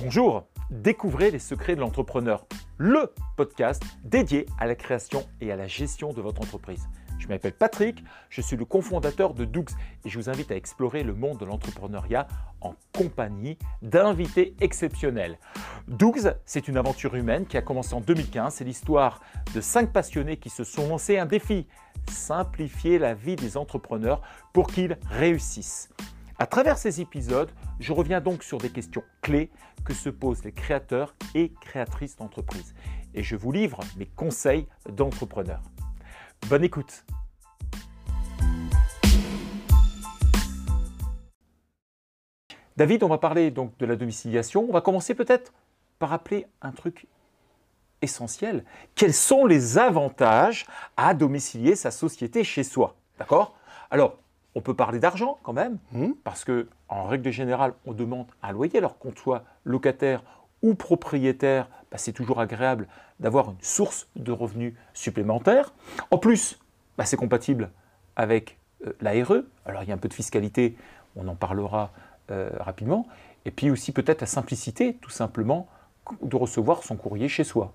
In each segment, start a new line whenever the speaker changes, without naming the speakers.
Bonjour, découvrez les secrets de l'entrepreneur, le podcast dédié à la création et à la gestion de votre entreprise. Je m'appelle Patrick, je suis le cofondateur de Doux et je vous invite à explorer le monde de l'entrepreneuriat en compagnie d'invités exceptionnels. Doux, c'est une aventure humaine qui a commencé en 2015. C'est l'histoire de cinq passionnés qui se sont lancés un défi simplifier la vie des entrepreneurs pour qu'ils réussissent. À travers ces épisodes, je reviens donc sur des questions clés que se posent les créateurs et créatrices d'entreprises. Et je vous livre mes conseils d'entrepreneurs. Bonne écoute David, on va parler donc de la domiciliation. On va commencer peut-être par rappeler un truc essentiel. Quels sont les avantages à domicilier sa société chez soi? D'accord? Alors, on peut parler d'argent quand même,
Mmh.
parce que en règle générale, on demande un loyer. Alors qu'on soit locataire ou propriétaire, bah, c'est toujours agréable d'avoir une source de revenus supplémentaire. En plus, bah, c'est compatible avec euh, l'ARE. Alors il y a un peu de fiscalité, on en parlera euh, rapidement. Et puis aussi peut-être la simplicité, tout simplement, de recevoir son courrier chez soi.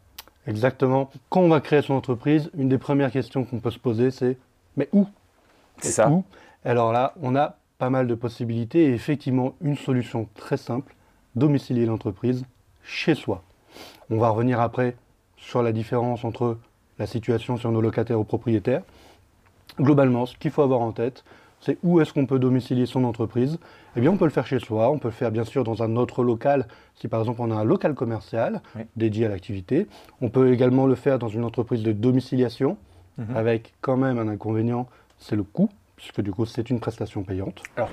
Exactement. Quand on va créer son entreprise, une des premières questions qu'on peut se poser, c'est mais où?
C'est ça.
où Alors là, on a pas mal de possibilités et effectivement une solution très simple, domicilier l'entreprise chez soi. On va revenir après sur la différence entre la situation sur nos locataires ou propriétaires. Globalement, ce qu'il faut avoir en tête, c'est où est-ce qu'on peut domicilier son entreprise Eh bien, on peut le faire chez soi, on peut le faire bien sûr dans un autre local, si par exemple on a un local commercial
Oui.
dédié à l'activité. On peut également le faire dans une entreprise de domiciliation,
Mhm.
avec quand même un inconvénient, c'est le coût, puisque du coup c'est une prestation payante.
Alors,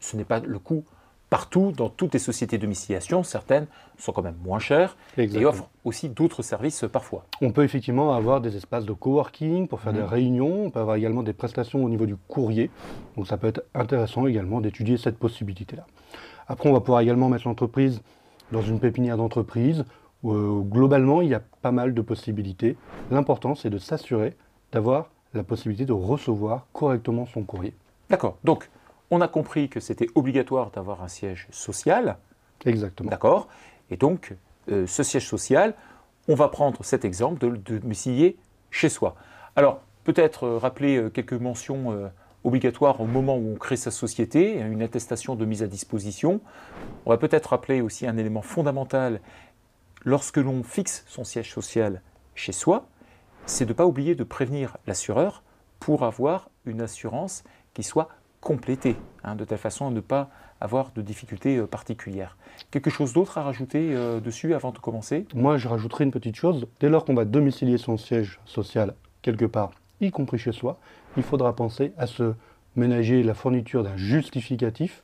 ce n'est pas le coût partout, dans toutes les sociétés de domiciliation, certaines sont quand même moins chères et offrent aussi d'autres services euh, parfois.
On peut effectivement avoir des espaces de coworking pour faire
Mhm.
des réunions, on peut avoir également des prestations au niveau du courrier, donc ça peut être intéressant également d'étudier cette possibilité-là. Après, on va pouvoir également mettre l'entreprise dans une pépinière d'entreprise, où euh, globalement il y a pas mal de possibilités. L'important c'est de s'assurer d'avoir la possibilité de recevoir correctement son courrier.
D'accord. Donc, on a compris que c'était obligatoire d'avoir un siège social.
Exactement.
D'accord. Et donc, euh, ce siège social, on va prendre cet exemple de le domicilier chez soi. Alors, peut-être euh, rappeler euh, quelques mentions obligatoires au moment où on crée sa société, une attestation de mise à disposition. On va peut-être rappeler aussi un élément fondamental lorsque l'on fixe son siège social chez soi, c'est de ne pas oublier de prévenir l'assureur pour avoir une assurance qui soit complétée, hein, de telle façon à ne pas avoir de difficultés euh, particulières. Quelque chose d'autre à rajouter euh, dessus avant de commencer?
Moi, je rajouterai une petite chose. Dès lors qu'on va domicilier son siège social quelque part, y compris chez soi, il faudra penser à se ménager la fourniture d'un justificatif.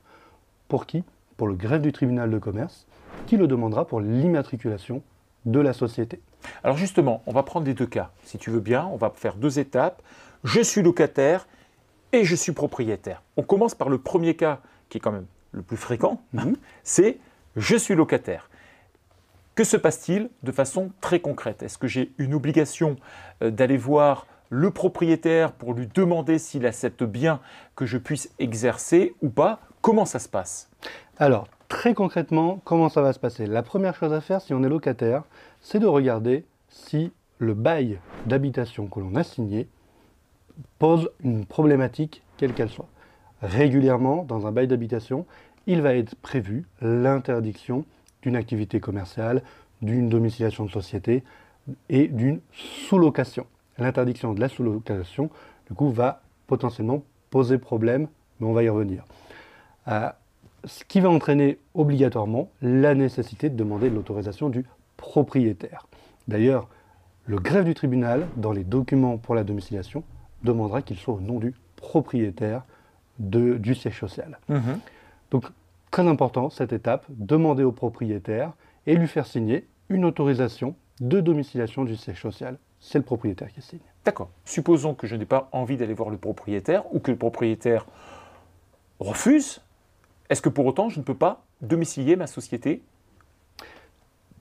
Pour qui? Pour le greffe du tribunal de commerce, qui le demandera pour l'immatriculation de la société.
Alors justement, on va prendre les deux cas. Si tu veux bien, on va faire deux étapes. Je suis locataire et je suis propriétaire. On commence par le premier cas qui est quand même le plus fréquent,
Mhm.
c'est je suis locataire. Que se passe-t-il de façon très concrète? Est-ce que j'ai une obligation euh, d'aller voir le propriétaire pour lui demander s'il accepte bien que je puisse exercer ou pas? Comment ça se passe?
Alors, très concrètement, comment ça va se passer La première chose à faire si on est locataire, c'est de regarder si le bail d'habitation que l'on a signé pose une problématique quelle qu'elle soit. Régulièrement, dans un bail d'habitation, il va être prévu l'interdiction d'une activité commerciale, d'une domiciliation de société et d'une sous-location. L'interdiction de la sous-location, du coup, va potentiellement poser problème, mais on va y revenir. Euh, ce qui va entraîner obligatoirement la nécessité de demander l'autorisation du propriétaire. D'ailleurs, le greffe du tribunal, dans les documents pour la domiciliation, demandera qu'il soit au nom du propriétaire de- du siège social. Donc, très important, cette étape, demander au propriétaire et lui faire signer une autorisation de domiciliation du siège social. C'est le propriétaire qui signe.
D'accord. Supposons que je n'ai pas envie d'aller voir le propriétaire ou que le propriétaire refuse. Est-ce que pour autant je ne peux pas domicilier ma société?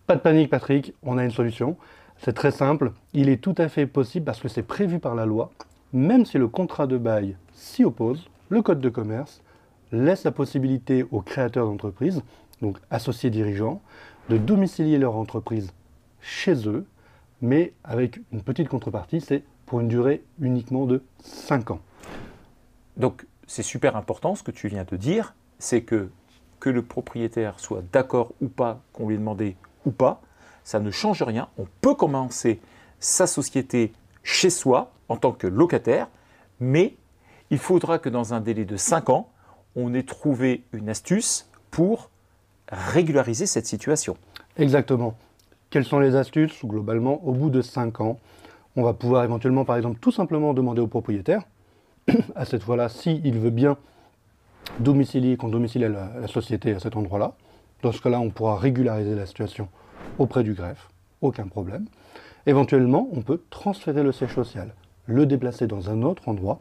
Pas de panique, Patrick, on a une solution. C'est très simple. Il est tout à fait possible, parce que c'est prévu par la loi, même si le contrat de bail s'y oppose, le Code de commerce laisse la possibilité aux créateurs d'entreprise donc associés dirigeants, de domicilier leur entreprise chez eux, mais avec une petite contrepartie, c'est pour une durée uniquement de 5 ans.
Donc c'est super important ce que tu viens de dire, c'est que que le propriétaire soit d'accord ou pas, qu'on lui ait demandé ou pas, ça ne change rien. On peut commencer sa société chez soi en tant que locataire, mais il faudra que dans un délai de 5 ans, on ait trouvé une astuce pour régulariser cette situation.
Exactement. Quelles sont les astuces? Globalement, au bout de 5 ans, on va pouvoir éventuellement, par exemple, tout simplement demander au propriétaire, à cette fois-là, s'il veut bien domicilier, qu'on domicilie la, la société à cet endroit-là. Dans ce cas-là, on pourra régulariser la situation auprès du greffe, aucun problème. Éventuellement, on peut transférer le siège social, le déplacer dans un autre endroit,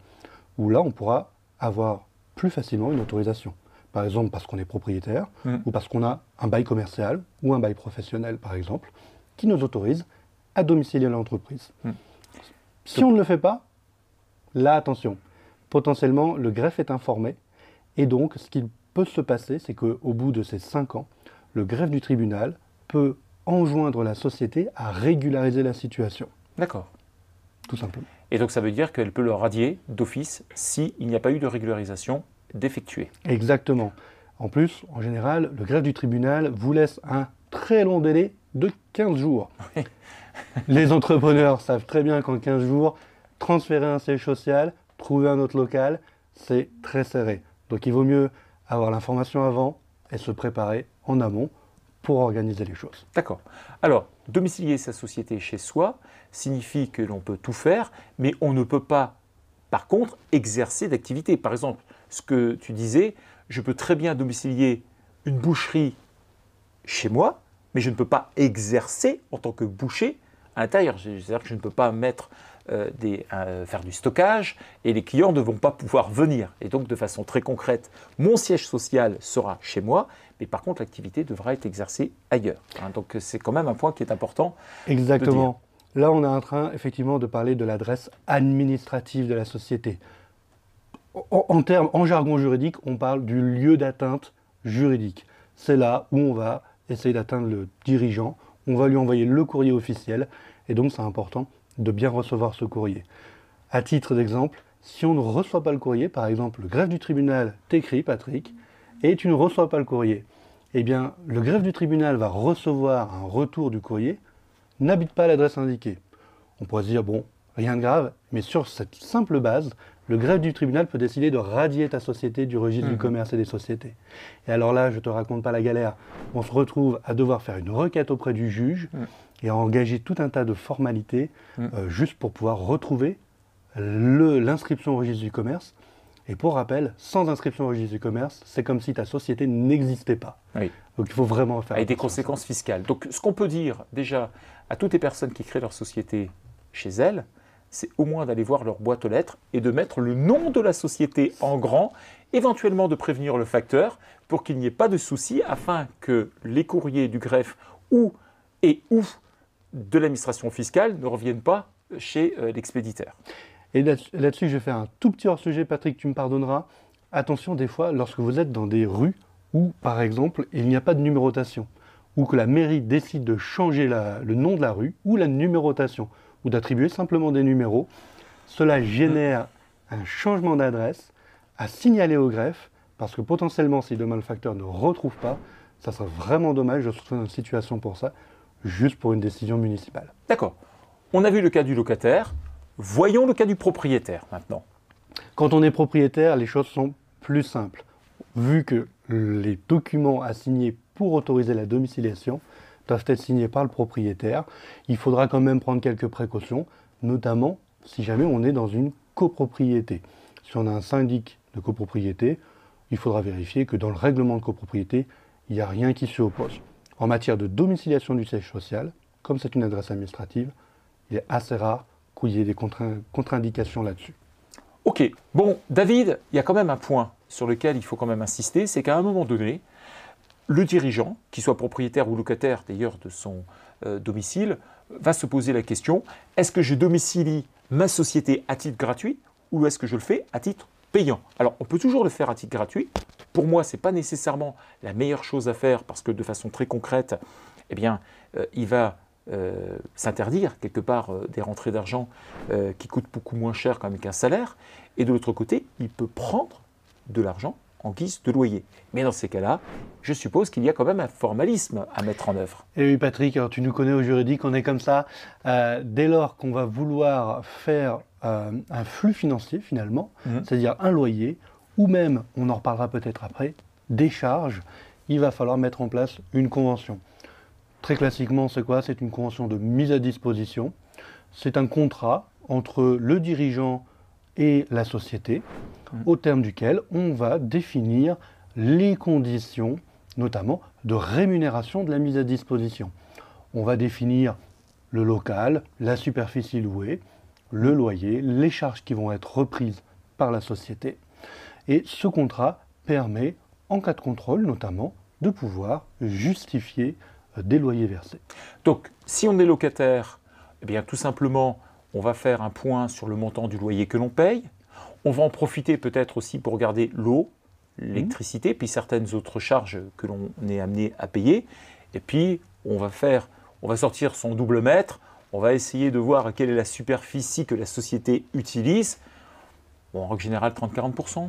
où là, on pourra avoir plus facilement une autorisation. Par exemple, parce qu'on est propriétaire,
Mm.
ou parce qu'on a un bail commercial ou un bail professionnel, par exemple, qui nous autorise à domicilier l'entreprise.
Mm.
Si on ne le fait pas, là, attention, potentiellement, le greffe est informé, et donc, ce qu'il peut se passer, c'est qu'au bout de ces 5 ans, le greffe du tribunal peut enjoindre la société à régulariser la situation,
D'accord.
tout simplement.
Et donc ça veut dire qu'elle peut le radier d'office s'il n'y a pas eu de régularisation d'effectuer.
Exactement. En plus, en général, le greffe du tribunal vous laisse un très long délai de 15 jours.
Oui.
Les entrepreneurs savent très bien qu'en 15 jours, transférer un siège social, trouver un autre local, c'est très serré. Donc il vaut mieux avoir l'information avant et se préparer en amont pour organiser les choses.
D'accord. Alors, domicilier sa société chez soi signifie que l'on peut tout faire, mais on ne peut pas, par contre, exercer d'activité. Par exemple, ce que tu disais, je peux très bien domicilier une boucherie chez moi, mais je ne peux pas exercer en tant que boucher à l'intérieur. C'est-à-dire que je ne peux pas mettre euh, euh, faire du stockage et les clients ne vont pas pouvoir venir. Et donc, de façon très concrète, mon siège social sera chez moi, mais par contre, l'activité devra être exercée ailleurs. Hein, donc, c'est quand même un point qui est important.
Exactement. Là, on est en train effectivement de parler de l'adresse administrative de la société. En, en termes, en jargon juridique, on parle du lieu d'atteinte juridique. C'est là où on va essayer d'atteindre le dirigeant, on va lui envoyer le courrier officiel, et donc c'est important de bien recevoir ce courrier. À titre d'exemple, si on ne reçoit pas le courrier, par exemple, le greffe du tribunal t'écrit, Patrick, et tu ne reçois pas le courrier, eh bien, le greffe du tribunal va recevoir un retour du courrier n'habite pas à l'adresse indiquée. On pourrait se dire, bon, rien de grave, mais sur cette simple base, le greffe du tribunal peut décider de radier ta société du registre du commerce et des sociétés. Et alors là, je te raconte pas la galère. On se retrouve à devoir faire une requête auprès du juge
Mhm.
Et à engager tout un tas de formalités
Mhm.
euh, juste pour pouvoir retrouver l'inscription au registre du commerce. Et pour rappel, sans inscription au registre du commerce, c'est comme si ta société n'existait pas.
Oui.
Donc il faut vraiment faire
avec des conséquences fiscales. Donc, ce qu'on peut dire déjà à toutes les personnes qui créent leur société chez elles, c'est au moins d'aller voir leur boîte aux lettres et de mettre le nom de la société en grand, éventuellement de prévenir le facteur pour qu'il n'y ait pas de souci afin que les courriers du greffe ou et ou de l'administration fiscale ne reviennent pas chez euh, l'expéditeur.
Et là- là-dessus, je vais faire un tout petit hors-sujet, Patrick, tu me pardonneras. Attention, des fois, lorsque vous êtes dans des rues où, par exemple, il n'y a pas de numérotation, ou que la mairie décide de changer la- le nom de la rue, ou la numérotation, ou d'attribuer simplement des numéros, cela génère un changement d'adresse à signaler au greffe, parce que potentiellement, si demain le facteur ne retrouve pas, ça serait vraiment dommage de se retrouver dans une situation pour ça, juste pour une décision municipale.
D'accord. On a vu le cas du locataire. Voyons le cas du propriétaire maintenant.
Quand on est propriétaire, les choses sont plus simples. Vu que les documents à signer pour autoriser la domiciliation doivent être signés par le propriétaire, il faudra quand même prendre quelques précautions, notamment si jamais on est dans une copropriété. Si on a un syndic de copropriété, il faudra vérifier que dans le règlement de copropriété, il n'y a rien qui s'y oppose. En matière de domiciliation du siège social, comme c'est une adresse administrative, il est assez rare qu'il y ait des contre- contre-indications là-dessus.
Ok, bon, David, il y a quand même un point sur lequel il faut quand même insister, c'est qu'à un moment donné, le dirigeant, qu'il soit propriétaire ou locataire d'ailleurs de son euh, domicile, va se poser la question, est-ce que je domicilie ma société à titre gratuit ou est-ce que je le fais à titre payant? Alors, on peut toujours le faire à titre gratuit pour moi, ce n'est pas nécessairement la meilleure chose à faire parce que de façon très concrète, eh bien, euh, il va euh, s'interdire quelque part euh, des rentrées d'argent qui coûtent beaucoup moins cher quand même qu'un salaire. Et de l'autre côté, il peut prendre de l'argent en guise de loyer. Mais dans ces cas-là, je suppose qu'il y a quand même un formalisme à mettre en œuvre.
Et oui, Patrick, tu nous connais au juridique, on est comme ça. dès lors qu'on va vouloir faire un flux financier, finalement, mmh. c'est-à-dire un loyer, ou même, on en reparlera peut-être après, des charges, il va falloir mettre en place une convention. Très classiquement, c'est quoi? C'est une convention de mise à disposition. C'est un contrat entre le dirigeant et la société, mmh. au terme duquel on va définir les conditions, notamment de rémunération de la mise à disposition. On va définir le local, la superficie louée, le loyer, les charges qui vont être reprises par la société. Et ce contrat permet, en cas de contrôle notamment, de pouvoir justifier euh, des loyers versés.
Donc, si on est locataire, eh bien, tout simplement, on va faire un point sur le montant du loyer que l'on paye. On va en profiter peut-être aussi pour regarder l'eau, l'électricité, puis certaines autres charges que l'on est amené à payer. Et puis, on va faire, on va sortir son double mètre. On va essayer de voir quelle est la superficie que la société utilise. Bon, en règle générale, 30-40%.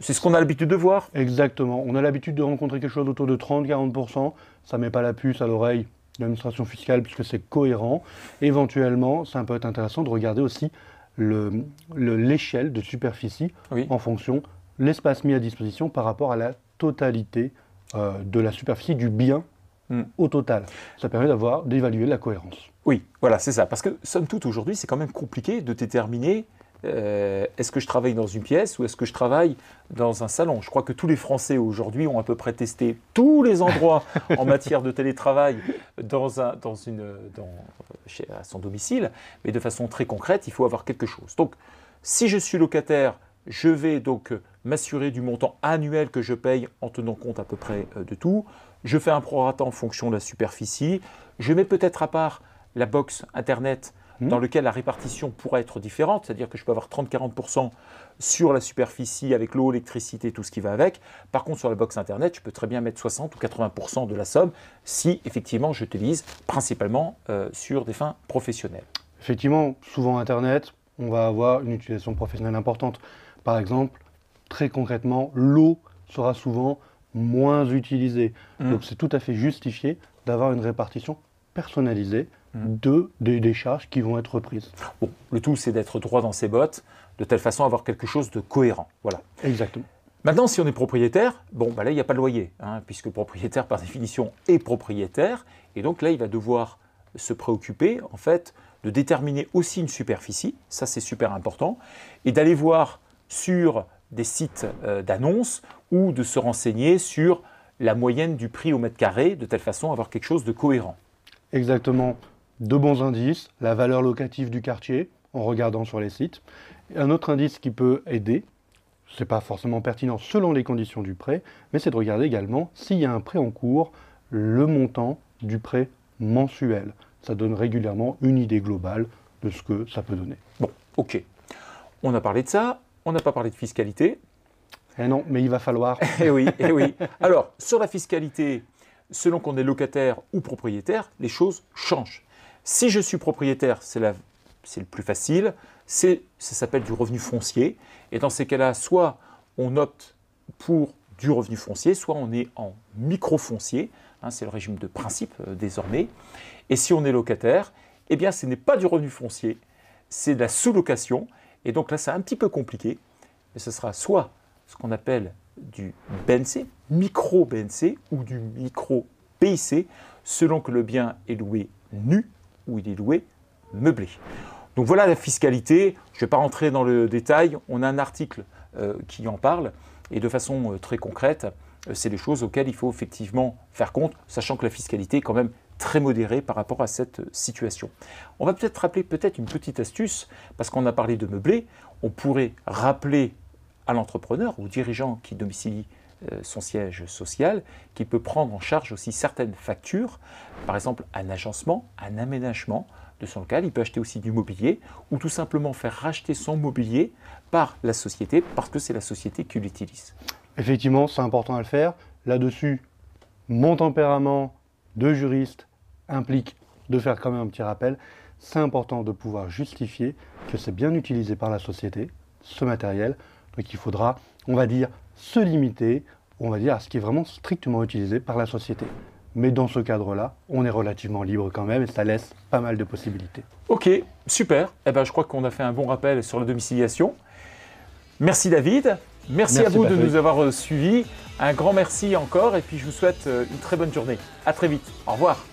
C'est ce qu'on a l'habitude de voir
Exactement. On a l'habitude de rencontrer quelque chose autour de 30-40%. Ça ne met pas la puce à l'oreille de l'administration fiscale puisque c'est cohérent. Éventuellement, ça peut être intéressant de regarder aussi l'échelle de superficie en fonction de l'espace mis à disposition par rapport à la totalité euh, de la superficie du bien hmm. au total. Ça permet d'avoir d'évaluer la cohérence.
Oui, voilà, c'est ça. Parce que somme toute, aujourd'hui, c'est quand même compliqué de déterminer euh, est-ce que je travaille dans une pièce ou est-ce que je travaille dans un salon? Je crois que tous les Français aujourd'hui ont à peu près testé tous les endroits en matière de télétravail dans un, dans une, dans, chez, à son domicile, mais de façon très concrète, il faut avoir quelque chose. Donc, si je suis locataire, je vais donc m'assurer du montant annuel que je paye en tenant compte à peu près euh, de tout. Je fais un prorata en fonction de la superficie. Je mets peut-être à part la box Internet Dans lequel la répartition pourrait être différente, c'est-à-dire que je peux avoir 30-40% sur la superficie avec l'eau, l'électricité, tout ce qui va avec. Par contre, sur la box Internet, je peux très bien mettre 60 ou 80% de la somme si effectivement j'utilise principalement euh, sur des fins professionnelles.
Effectivement, souvent Internet, on va avoir une utilisation professionnelle importante. Par exemple, très concrètement, l'eau sera souvent moins utilisée. Hmm. Donc c'est tout à fait justifié d'avoir une répartition personnalisée Mm. De, des, charges qui vont être reprises.
Bon, le tout, c'est d'être droit dans ses bottes, de telle façon à avoir quelque chose de cohérent. Voilà.
Exactement.
Maintenant, si on est propriétaire, bon, bah là, il n'y a pas de loyer, hein, puisque le propriétaire, par définition, est propriétaire. Et donc là, il va devoir se préoccuper, en fait, de déterminer aussi une superficie, ça c'est super important, et d'aller voir sur des sites euh, d'annonces ou de se renseigner sur la moyenne du prix au mètre carré, de telle façon à avoir quelque chose de cohérent.
Exactement de bons indices, la valeur locative du quartier, en regardant sur les sites. Un autre indice qui peut aider, ce n'est pas forcément pertinent selon les conditions du prêt, mais c'est de regarder également s'il y a un prêt en cours, le montant du prêt mensuel. Ça donne régulièrement une idée globale de ce que ça peut donner.
Bon, ok. On a parlé de ça, on n'a pas parlé de fiscalité.
Eh non, mais il va falloir.
eh oui, eh oui. Alors, sur la fiscalité, selon qu'on est locataire ou propriétaire, les choses changent. Si je suis propriétaire, c'est le plus facile, ça s'appelle du revenu foncier. Et dans ces cas-là, soit on opte pour du revenu foncier, soit on est en micro-foncier, hein, c'est le régime de principe euh, désormais. Et si on est locataire, eh bien ce n'est pas du revenu foncier, c'est de la sous-location. Et donc là, c'est un petit peu compliqué, mais ce sera soit ce qu'on appelle du BNC, micro-BNC, ou du micro-PIC, selon que le bien est loué nu où il est loué meublé. Donc voilà la fiscalité. Je ne vais pas rentrer dans le détail. On a un article euh, qui en parle. Et de façon euh, très concrète, euh, c'est des choses auxquelles il faut effectivement faire compte, sachant que la fiscalité est quand même très modérée par rapport à cette situation. On va peut-être rappeler peut-être une petite astuce, parce qu'on a parlé de meublé. On pourrait rappeler à l'entrepreneur, au dirigeant qui domicilie son siège social, qui peut prendre en charge aussi certaines factures, par exemple un agencement, un aménagement de son local. Il peut acheter aussi du mobilier ou tout simplement faire racheter son mobilier par la société parce que c'est la société qui l'utilise.
effectivement, c'est important à le faire. Là-dessus, mon tempérament de juriste implique de faire quand même un petit rappel. C'est important de pouvoir justifier que c'est bien utilisé par la société, ce matériel. Donc il faudra, on va dire, se limiter, on va dire, à ce qui est vraiment strictement utilisé par la société. Mais dans ce cadre-là, on est relativement libre quand même et ça laisse pas mal de possibilités.
Ok, super. Eh ben, je crois qu'on a fait un bon rappel sur la domiciliation. Merci David. Merci, à vous de nous avoir suivis. Un grand merci encore et puis je vous souhaite euh, une très bonne journée. À très vite. Au revoir.